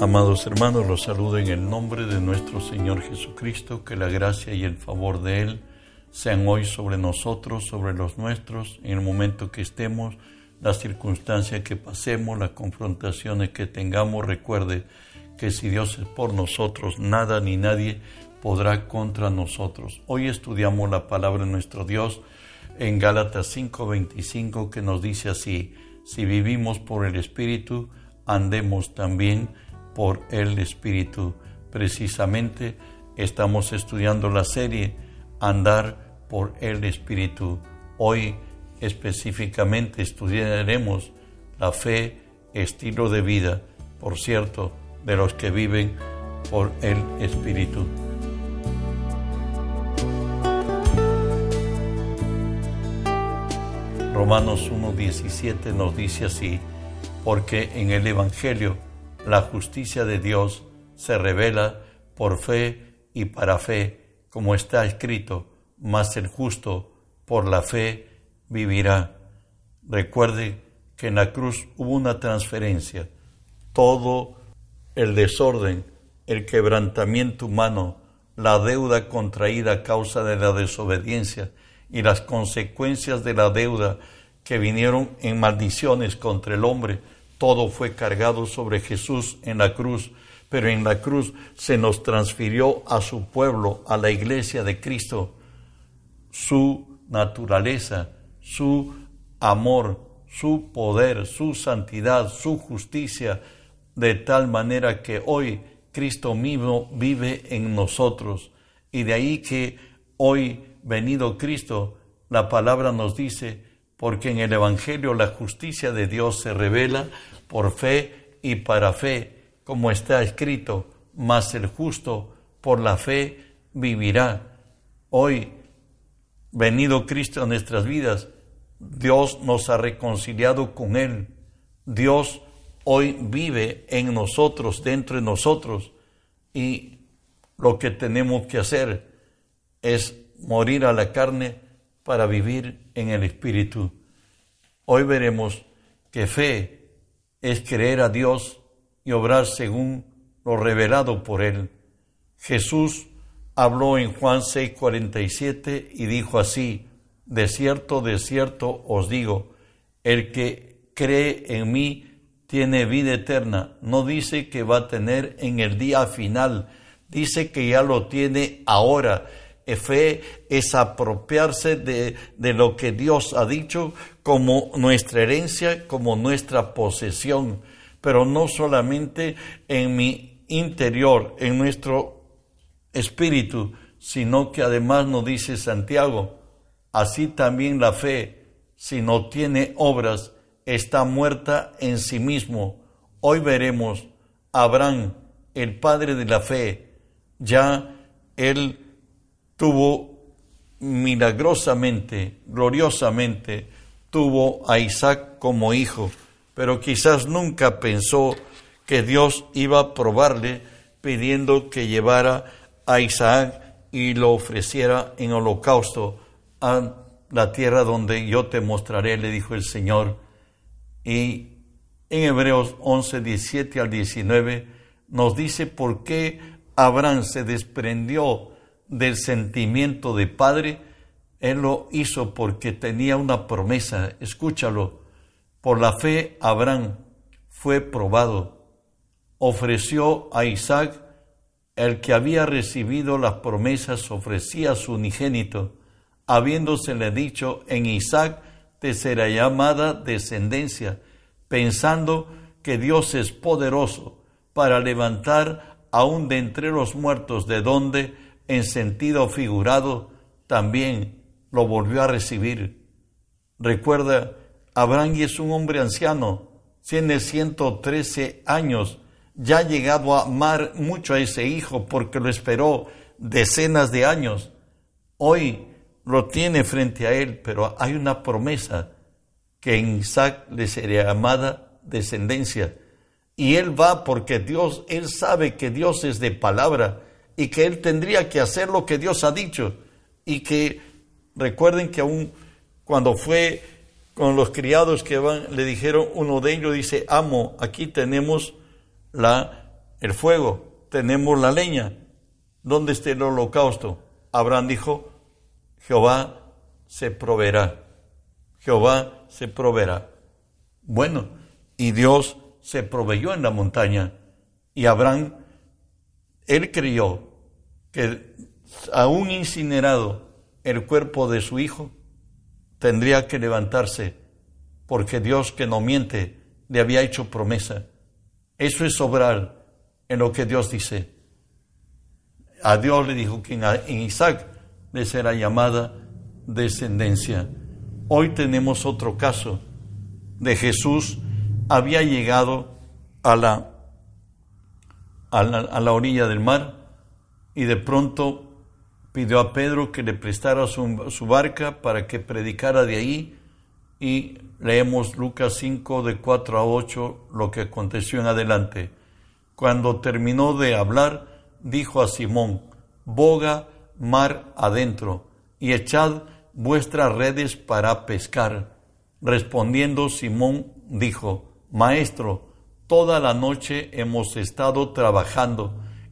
Amados hermanos, los saludo en el nombre de nuestro Señor Jesucristo, que la gracia y el favor de Él sean hoy sobre nosotros, sobre los nuestros, en el momento que estemos, las circunstancias que pasemos, las confrontaciones que tengamos. Recuerde que si Dios es por nosotros, nada ni nadie podrá contra nosotros. Hoy estudiamos la palabra de nuestro Dios en Gálatas 5:25 que nos dice así, si vivimos por el Espíritu, andemos también por el Espíritu. Precisamente estamos estudiando la serie Andar por el Espíritu. Hoy específicamente estudiaremos la fe, estilo de vida, por cierto, de los que viven por el Espíritu. Romanos 1.17 nos dice así, porque en el Evangelio la justicia de Dios se revela por fe y para fe, como está escrito, mas el justo por la fe vivirá. Recuerde que en la cruz hubo una transferencia. Todo el desorden, el quebrantamiento humano, la deuda contraída a causa de la desobediencia y las consecuencias de la deuda que vinieron en maldiciones contra el hombre, todo fue cargado sobre Jesús en la cruz, pero en la cruz se nos transfirió a su pueblo, a la iglesia de Cristo, su naturaleza, su amor, su poder, su santidad, su justicia, de tal manera que hoy Cristo mismo vive en nosotros. Y de ahí que hoy, venido Cristo, la palabra nos dice, porque en el Evangelio la justicia de Dios se revela por fe y para fe, como está escrito, mas el justo por la fe vivirá. Hoy, venido Cristo a nuestras vidas, Dios nos ha reconciliado con Él. Dios hoy vive en nosotros, dentro de nosotros, y lo que tenemos que hacer es morir a la carne para vivir en el Espíritu. Hoy veremos que fe es creer a Dios y obrar según lo revelado por Él. Jesús habló en Juan 6:47 y dijo así, de cierto, de cierto os digo, el que cree en mí tiene vida eterna. No dice que va a tener en el día final, dice que ya lo tiene ahora fe es apropiarse de, de, lo que Dios ha dicho como nuestra herencia, como nuestra posesión, pero no solamente en mi interior, en nuestro espíritu, sino que además nos dice Santiago, así también la fe, si no tiene obras, está muerta en sí mismo. Hoy veremos Abraham, el padre de la fe, ya él tuvo milagrosamente, gloriosamente, tuvo a Isaac como hijo, pero quizás nunca pensó que Dios iba a probarle pidiendo que llevara a Isaac y lo ofreciera en holocausto a la tierra donde yo te mostraré, le dijo el Señor. Y en Hebreos 11, 17 al 19 nos dice por qué Abraham se desprendió del sentimiento de padre, él lo hizo porque tenía una promesa. Escúchalo. Por la fe Abraham fue probado. Ofreció a Isaac, el que había recibido las promesas, ofrecía a su unigénito, habiéndosele dicho, en Isaac te será llamada descendencia, pensando que Dios es poderoso para levantar aún de entre los muertos de donde en sentido figurado, también lo volvió a recibir. Recuerda, Abraham es un hombre anciano, tiene 113 años, ya ha llegado a amar mucho a ese hijo porque lo esperó decenas de años. Hoy lo tiene frente a él, pero hay una promesa que en Isaac le sería amada descendencia. Y él va porque Dios, él sabe que Dios es de palabra y que él tendría que hacer lo que Dios ha dicho y que recuerden que aún cuando fue con los criados que van, le dijeron, uno de ellos dice, amo, aquí tenemos la el fuego, tenemos la leña. ¿Dónde está el holocausto? Abraham dijo, Jehová se proveerá. Jehová se proveerá. Bueno, y Dios se proveyó en la montaña. Y Abraham, él creyó que aún incinerado el cuerpo de su hijo, tendría que levantarse, porque Dios que no miente le había hecho promesa. Eso es obrar en lo que Dios dice. A Dios le dijo que en Isaac le será llamada descendencia. Hoy tenemos otro caso de Jesús. Había llegado a la, a la, a la orilla del mar y de pronto pidió a Pedro que le prestara su, barca para que predicara de ahí y leemos Lucas 5 de 4 a 8 lo que aconteció en adelante. Cuando terminó de hablar, dijo a Simón, boga mar adentro y echad vuestras redes para pescar. Respondiendo Simón dijo, Maestro, toda la noche hemos estado trabajando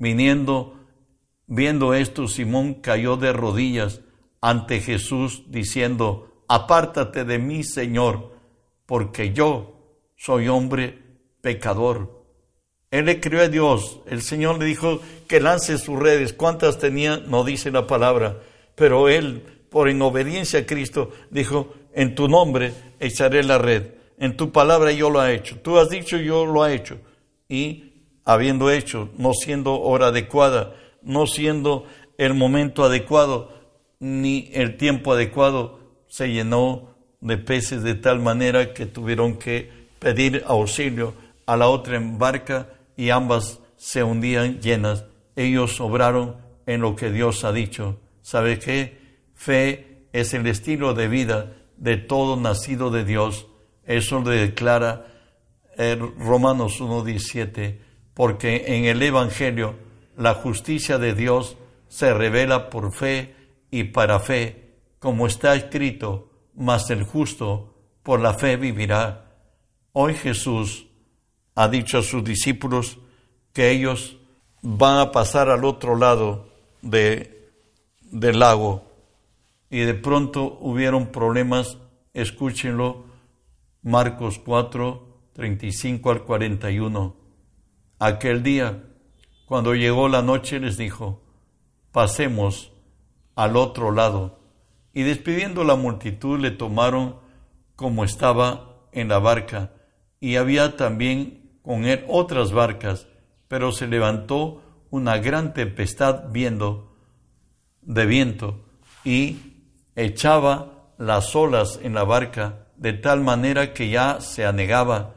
Viniendo Viendo esto, Simón cayó de rodillas ante Jesús, diciendo, Apártate de mí, Señor, porque yo soy hombre pecador. Él le crió a Dios. El Señor le dijo que lance sus redes. ¿Cuántas tenía? No dice la palabra. Pero él, por en obediencia a Cristo, dijo, en tu nombre echaré la red. En tu palabra yo lo he hecho. Tú has dicho, yo lo he hecho. Y habiendo hecho, no siendo hora adecuada, no siendo el momento adecuado ni el tiempo adecuado, se llenó de peces de tal manera que tuvieron que pedir auxilio a la otra barca y ambas se hundían llenas. Ellos obraron en lo que Dios ha dicho. ¿Sabe qué? Fe es el estilo de vida de todo nacido de Dios. Eso le declara Romanos 1.17, porque en el Evangelio la justicia de Dios se revela por fe y para fe, como está escrito, mas el justo por la fe vivirá. Hoy Jesús ha dicho a sus discípulos que ellos van a pasar al otro lado de, del lago y de pronto hubieron problemas, escúchenlo, Marcos 4, 35 al 41. Aquel día cuando llegó la noche les dijo, pasemos al otro lado. Y despidiendo la multitud le tomaron como estaba en la barca. Y había también con él otras barcas, pero se levantó una gran tempestad viendo de viento y echaba las olas en la barca de tal manera que ya se anegaba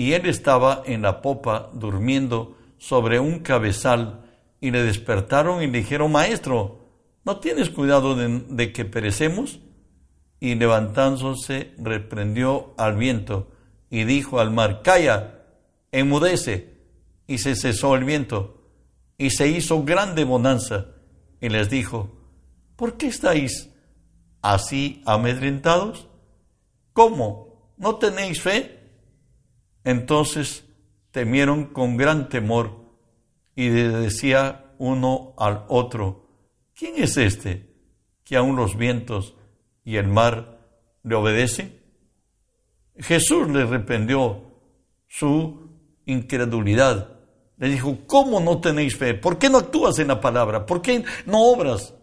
y él estaba en la popa durmiendo sobre un cabezal y le despertaron y le dijeron, Maestro, ¿no tienes cuidado de, que perecemos? Y levantándose reprendió al viento y dijo al mar, Calla, enmudece. Y se cesó el viento y se hizo grande bonanza. Y les dijo, ¿por qué estáis así amedrentados? ¿Cómo? ¿No tenéis fe? Entonces temieron con gran temor y decía uno al otro, ¿quién es este que aun los vientos y el mar le obedecen? Jesús le reprendió su incredulidad. Le dijo, ¿cómo no tenéis fe? ¿Por qué no actúas en la palabra? ¿Por qué no obras?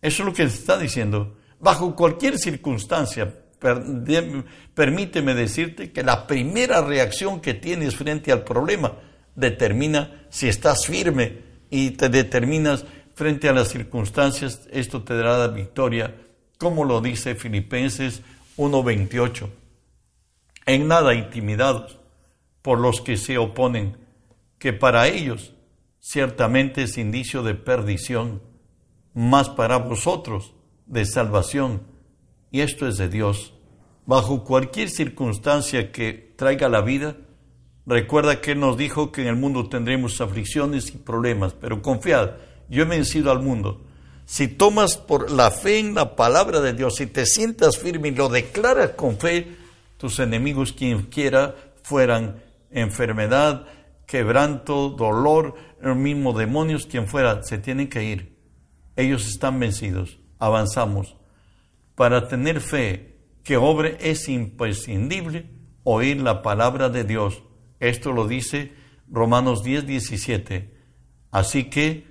Eso es lo que está diciendo. Bajo cualquier circunstancia, permíteme decirte que la primera reacción que tienes frente al problema determina si estás firme y te determinas frente a las circunstancias, esto te dará la victoria, como lo dice Filipenses 1.28. En nada intimidados por los que se oponen, que para ellos ciertamente es indicio de perdición, más para vosotros de salvación. Y esto es de Dios. Bajo cualquier circunstancia que traiga la vida, recuerda que Él nos dijo que en el mundo tendremos aflicciones y problemas, pero confiad, yo he vencido al mundo. Si tomas por la fe en la palabra de Dios y te sientas firme y lo declaras con fe, tus enemigos, quien quiera, fueran enfermedad, quebranto, dolor, los mismos demonios, quien fuera, se tienen que ir. Ellos están vencidos. Avanzamos. Para tener fe que obre es imprescindible oír la palabra de Dios. Esto lo dice Romanos 10, 17. Así que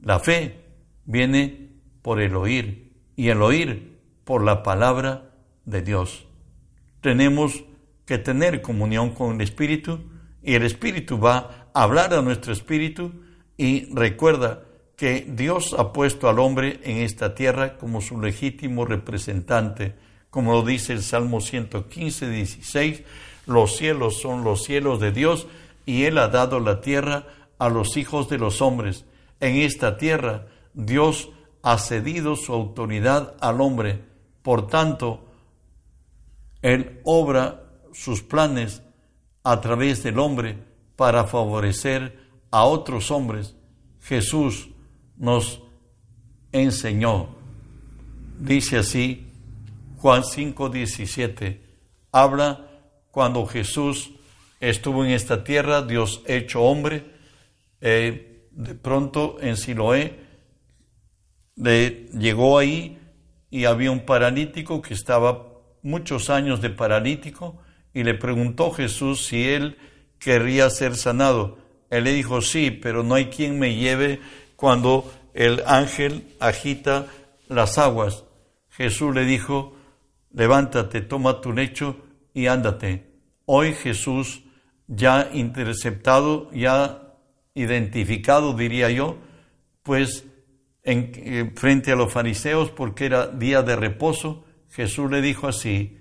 la fe viene por el oír y el oír por la palabra de Dios. Tenemos que tener comunión con el Espíritu y el Espíritu va a hablar a nuestro Espíritu y recuerda que Dios ha puesto al hombre en esta tierra como su legítimo representante, como lo dice el Salmo 115, 16, los cielos son los cielos de Dios y Él ha dado la tierra a los hijos de los hombres. En esta tierra Dios ha cedido su autoridad al hombre, por tanto, Él obra sus planes a través del hombre para favorecer a otros hombres. Jesús nos enseñó. Dice así Juan 5, 17. Habla cuando Jesús estuvo en esta tierra, Dios hecho hombre, eh, de pronto en Siloé, llegó ahí y había un paralítico que estaba muchos años de paralítico y le preguntó Jesús si él querría ser sanado. Él le dijo, sí, pero no hay quien me lleve cuando el ángel agita las aguas. Jesús le dijo, levántate, toma tu lecho y ándate. Hoy Jesús ya interceptado, ya identificado, diría yo, pues en, eh, frente a los fariseos, porque era día de reposo, Jesús le dijo así,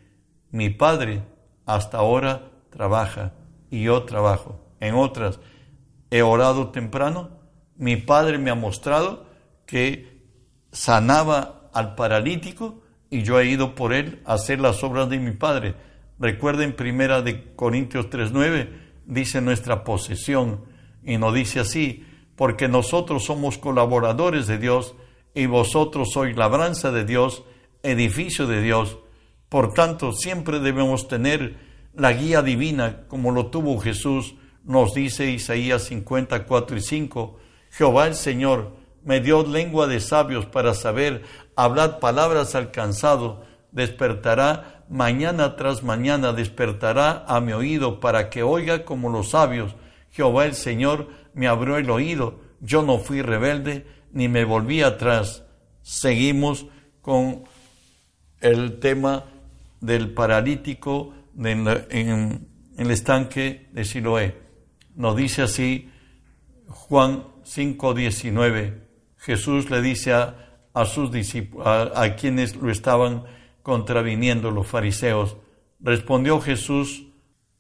mi Padre hasta ahora trabaja y yo trabajo. En otras, he orado temprano, mi Padre me ha mostrado que sanaba al paralítico y yo he ido por él a hacer las obras de mi Padre. Recuerden primera de Corintios 3:9 dice nuestra posesión y no dice así, porque nosotros somos colaboradores de Dios y vosotros sois labranza de Dios, edificio de Dios. Por tanto, siempre debemos tener la guía divina como lo tuvo Jesús, nos dice Isaías 54 y 5. Jehová el Señor me dio lengua de sabios para saber hablar palabras al cansado, despertará mañana tras mañana, despertará a mi oído para que oiga como los sabios. Jehová el Señor me abrió el oído, yo no fui rebelde ni me volví atrás. Seguimos con el tema del paralítico en, el estanque de Siloé. Nos dice así Juan 5:19. Jesús le dice a, a sus discípulos, a, quienes lo estaban contraviniendo los fariseos, respondió Jesús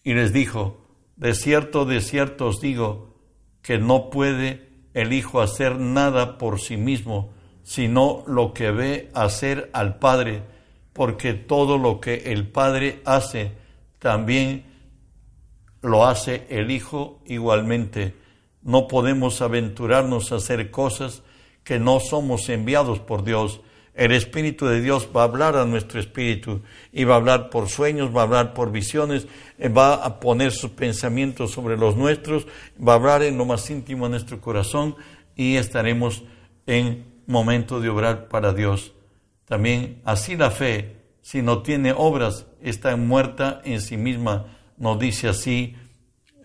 y les dijo, de cierto, de cierto os digo, que no puede el Hijo hacer nada por sí mismo, sino lo que ve hacer al Padre, porque todo lo que el Padre hace, también lo hace el Hijo igualmente. No podemos aventurarnos a hacer cosas que no somos enviados por Dios. El Espíritu de Dios va a hablar a nuestro espíritu y va a hablar por sueños, va a hablar por visiones, eh, va a poner sus pensamientos sobre los nuestros, va a hablar en lo más íntimo de nuestro corazón y estaremos en momento de obrar para Dios. También así la fe si no tiene obras, está muerta en sí misma. Nos dice así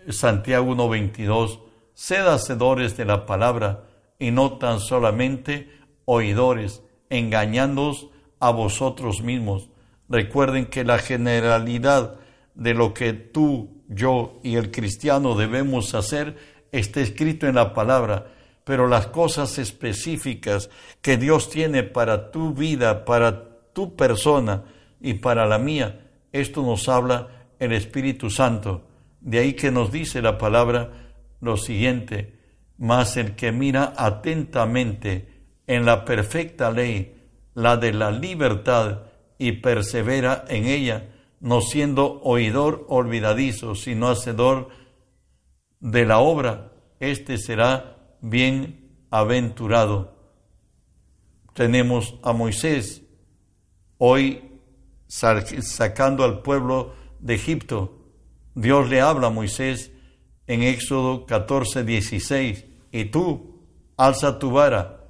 Santiago 1.22, sed hacedores de la palabra y no tan solamente oidores, engañándoos a vosotros mismos. Recuerden que la generalidad de lo que tú, yo y el cristiano debemos hacer está escrito en la palabra, pero las cosas específicas que Dios tiene para tu vida, para tu persona y para la mía. Esto nos habla el Espíritu Santo. De ahí que nos dice la palabra, lo siguiente, mas el que mira atentamente en la perfecta ley, la de la libertad, y persevera en ella, no siendo oidor olvidadizo, sino hacedor de la obra, éste será bienaventurado. Tenemos a Moisés hoy sacando al pueblo de Egipto. Dios le habla a Moisés en Éxodo 14, 16. Y tú, alza tu vara,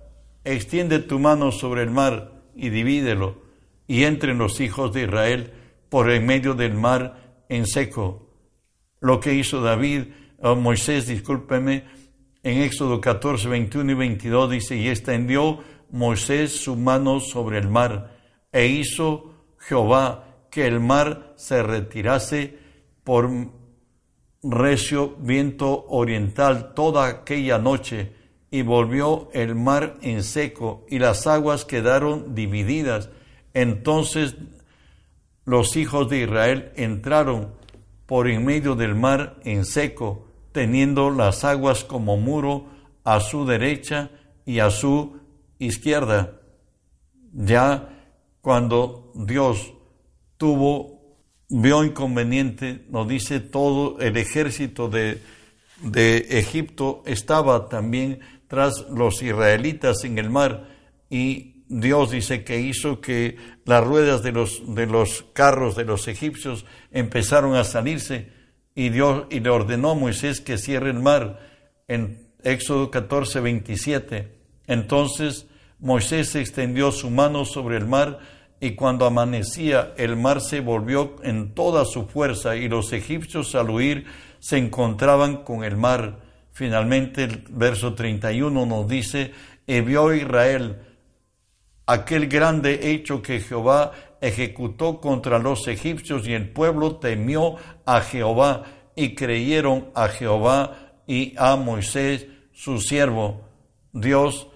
extiende tu mano sobre el mar y divídelo, y entren los hijos de Israel por en medio del mar en seco. Lo que hizo David, o Moisés, discúlpeme, en Éxodo 14, 21 y 22 dice, y extendió Moisés su mano sobre el mar, e hizo Jehová que el mar se retirase por recio viento oriental toda aquella noche, y volvió el mar en seco, y las aguas quedaron divididas. Entonces los hijos de Israel entraron por en medio del mar en seco, teniendo las aguas como muro a su derecha y a su izquierda. Ya cuando Dios tuvo, vio inconveniente, nos dice todo el ejército de, de Egipto estaba también tras los israelitas en el mar y Dios dice que hizo que las ruedas de los, de los carros de los egipcios empezaron a salirse y Dios y le ordenó a Moisés que cierre el mar en Éxodo 14, 27. Entonces Moisés extendió su mano sobre el mar y cuando amanecía el mar se volvió en toda su fuerza y los egipcios al huir se encontraban con el mar. Finalmente el verso 31 nos dice, y vio Israel aquel grande hecho que Jehová ejecutó contra los egipcios y el pueblo temió a Jehová y creyeron a Jehová y a Moisés su siervo. Dios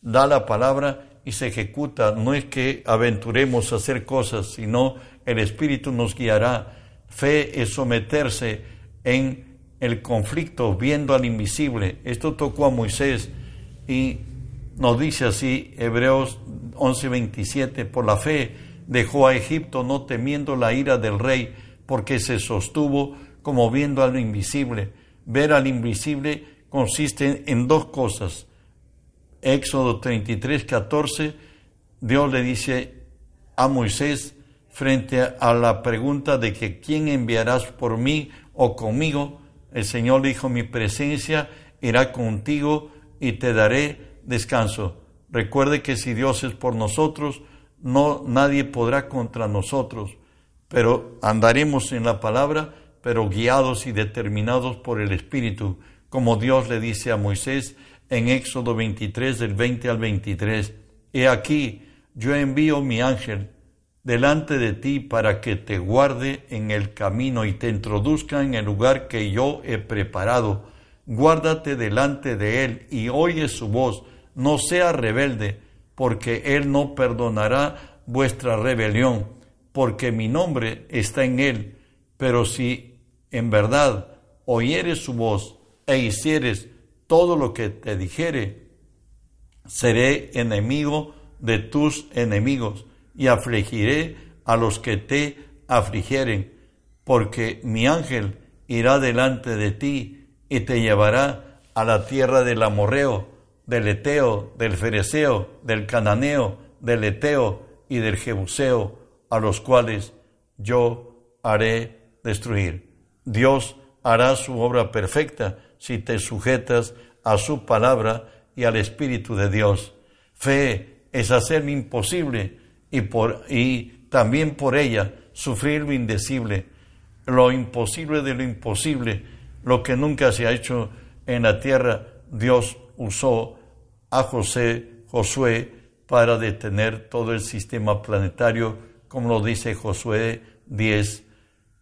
da la palabra y se ejecuta. No es que aventuremos a hacer cosas, sino el Espíritu nos guiará. Fe es someterse en el conflicto viendo al invisible. Esto tocó a Moisés y nos dice así Hebreos 11:27, por la fe dejó a Egipto no temiendo la ira del rey, porque se sostuvo como viendo al invisible. Ver al invisible consiste en dos cosas Éxodo 33, 14, Dios le dice a Moisés frente a la pregunta de que quién enviarás por mí o conmigo, el Señor dijo, mi presencia irá contigo y te daré descanso. Recuerde que si Dios es por nosotros, no nadie podrá contra nosotros, pero andaremos en la palabra, pero guiados y determinados por el Espíritu, como Dios le dice a Moisés, en Éxodo 23 del 20 al 23, He aquí, yo envío mi ángel delante de ti para que te guarde en el camino y te introduzca en el lugar que yo he preparado. Guárdate delante de él y oye su voz, no sea rebelde, porque él no perdonará vuestra rebelión, porque mi nombre está en él. Pero si en verdad oyeres su voz e hicieres todo lo que te dijere, seré enemigo de tus enemigos y afligiré a los que te afligieren, porque mi ángel irá delante de ti y te llevará a la tierra del amorreo, del eteo, del fereceo, del cananeo, del eteo y del jebuseo, a los cuales yo haré destruir. Dios hará su obra perfecta si te sujetas a su palabra y al Espíritu de Dios. Fe es hacer lo imposible y, por, y también por ella sufrir lo indecible, lo imposible de lo imposible, lo que nunca se ha hecho en la tierra, Dios usó a José, Josué, para detener todo el sistema planetario, como lo dice Josué 10.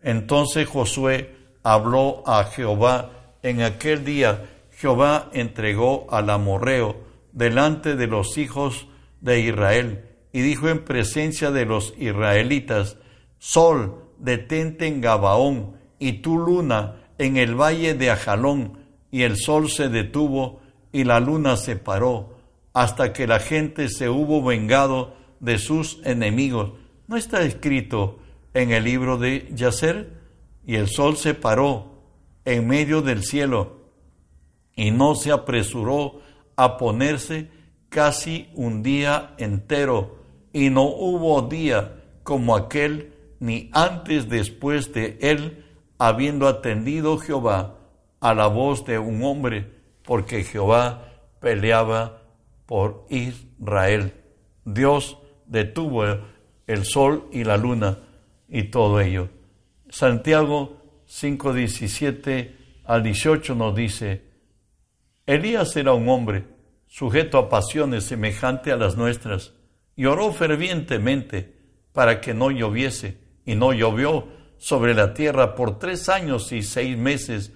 Entonces Josué habló a Jehová en aquel día Jehová entregó al amorreo delante de los hijos de Israel y dijo en presencia de los israelitas, Sol, detente en Gabaón y tu luna en el valle de Ajalón, y el sol se detuvo y la luna se paró, hasta que la gente se hubo vengado de sus enemigos. ¿No está escrito en el libro de Yacer? Y el sol se paró en medio del cielo y no se apresuró a ponerse casi un día entero, y no hubo día como aquel, ni antes después de él, habiendo atendido Jehová a la voz de un hombre, porque Jehová peleaba por Israel. Dios detuvo el sol y la luna y todo ello. Santiago 5:17 al 18 nos dice, Elías era un hombre sujeto a pasiones semejantes a las nuestras, y oró fervientemente para que no lloviese, y no llovió sobre la tierra por tres años y seis meses,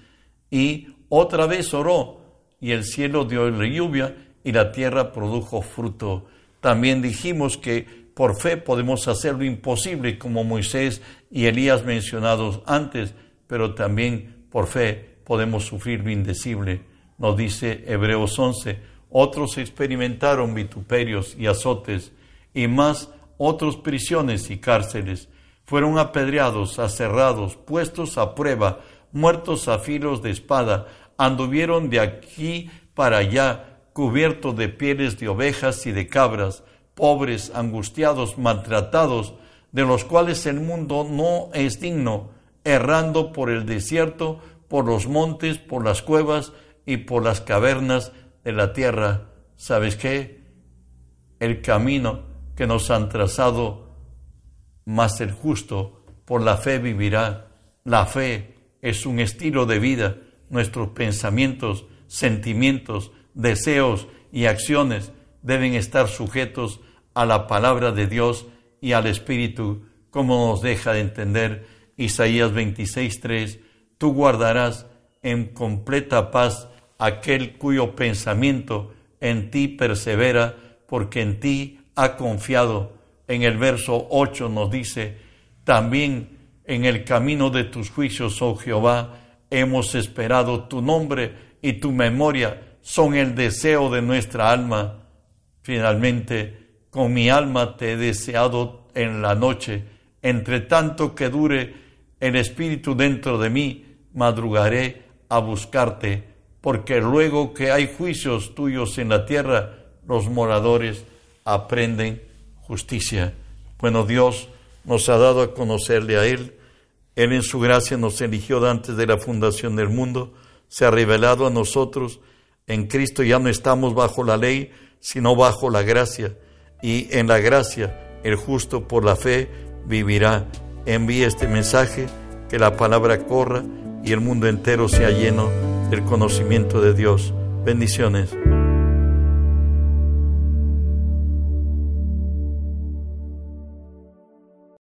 y otra vez oró, y el cielo dio la lluvia, y la tierra produjo fruto. También dijimos que por fe podemos hacer lo imposible, como Moisés y Elías mencionados antes, pero también por fe podemos sufrir lo indecible. Nos dice Hebreos 11, otros experimentaron vituperios y azotes, y más otros prisiones y cárceles. Fueron apedreados, aserrados, puestos a prueba, muertos a filos de espada, anduvieron de aquí para allá, cubiertos de pieles de ovejas y de cabras, pobres, angustiados, maltratados, de los cuales el mundo no es digno, errando por el desierto, por los montes, por las cuevas y por las cavernas de la tierra. ¿Sabes qué? El camino que nos han trazado, más el justo por la fe vivirá. La fe es un estilo de vida. Nuestros pensamientos, sentimientos, deseos y acciones deben estar sujetos a la palabra de Dios y al Espíritu, como nos deja de entender Isaías 26.3, tú guardarás en completa paz aquel cuyo pensamiento en ti persevera, porque en ti ha confiado. En el verso 8 nos dice, también en el camino de tus juicios, oh Jehová, hemos esperado tu nombre y tu memoria son el deseo de nuestra alma. Finalmente, con mi alma te he deseado en la noche, entre tanto que dure el Espíritu dentro de mí, madrugaré a buscarte porque luego que hay juicios tuyos en la tierra, los moradores aprenden justicia. Bueno, Dios nos ha dado a conocerle a Él. Él en su gracia nos eligió antes de la fundación del mundo, se ha revelado a nosotros. En Cristo ya no estamos bajo la ley, sino bajo la gracia. Y en la gracia, el justo por la fe vivirá. Envíe este mensaje, que la palabra corra y el mundo entero sea lleno del conocimiento de Dios. Bendiciones.